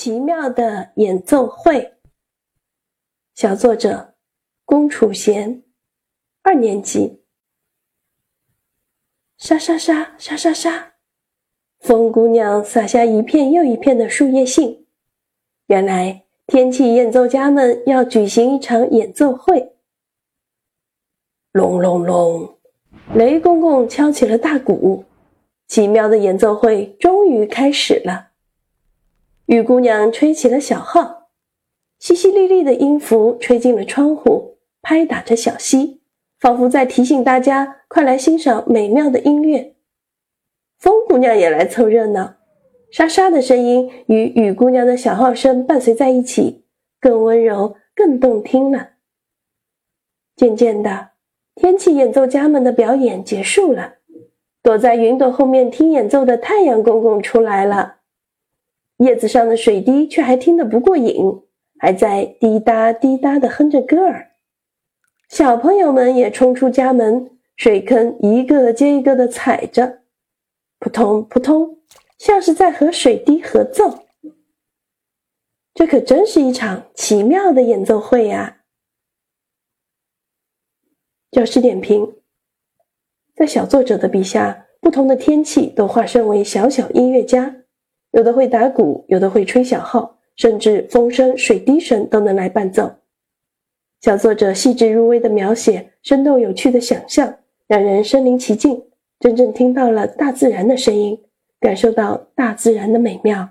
奇妙的演奏会，小作者龚楚贤，二年级。沙沙沙沙沙沙，风姑娘撒下一片又一片的树叶信。原来天气演奏家们要举行一场演奏会。隆隆隆，雷公公敲起了大鼓，奇妙的演奏会终于开始了。雨姑娘吹起了小号，淅淅沥沥的音符吹进了窗户，拍打着小溪，仿佛在提醒大家快来欣赏美妙的音乐。风姑娘也来凑热闹，沙沙的声音与雨姑娘的小号声伴随在一起，更温柔、更动听了。渐渐的，天气演奏家们的表演结束了，躲在云朵后面听演奏的太阳公公出来了。叶子上的水滴却还听得不过瘾，还在滴答滴答地哼着歌儿。小朋友们也冲出家门，水坑一个接一个地踩着，扑通扑通，像是在和水滴合奏。这可真是一场奇妙的演奏会呀！教师点评：在小作者的笔下，不同的天气都化身为小小音乐家。有的会打鼓，有的会吹小号，甚至风声、水滴声都能来伴奏。小作者细致入微的描写，生动有趣的想象，让人身临其境，真正听到了大自然的声音，感受到大自然的美妙。